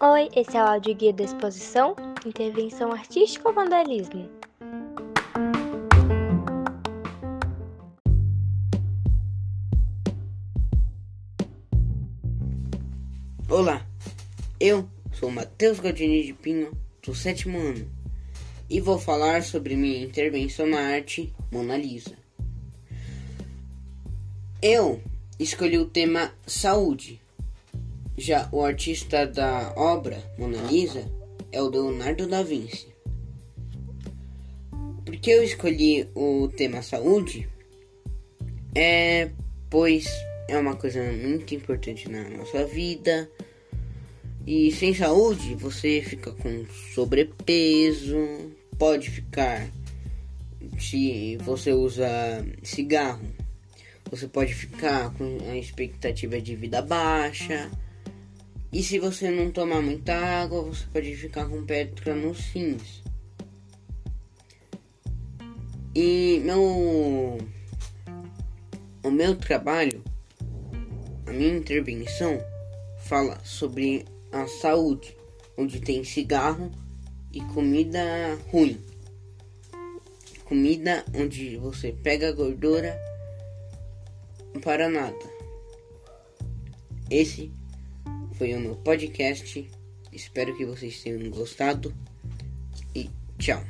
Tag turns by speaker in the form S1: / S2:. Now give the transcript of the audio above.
S1: Oi, esse é o áudio guia da exposição Intervenção Artística ou Vandalismo.
S2: Olá, eu sou Matheus Godini de Pinho, do sétimo ano, e vou falar sobre minha intervenção na arte Mona Lisa. Eu escolhi o tema saúde já o artista da obra Mona Lisa é o Leonardo da Vinci. Por que eu escolhi o tema saúde? É pois é uma coisa muito importante na nossa vida. E sem saúde você fica com sobrepeso, pode ficar se você usa cigarro, você pode ficar com a expectativa de vida baixa e se você não tomar muita água, você pode ficar com pedra nos rins. E meu o meu trabalho, a minha intervenção fala sobre a saúde, onde tem cigarro e comida ruim. Comida onde você pega gordura para nada. Esse foi o meu podcast. Espero que vocês tenham gostado e tchau.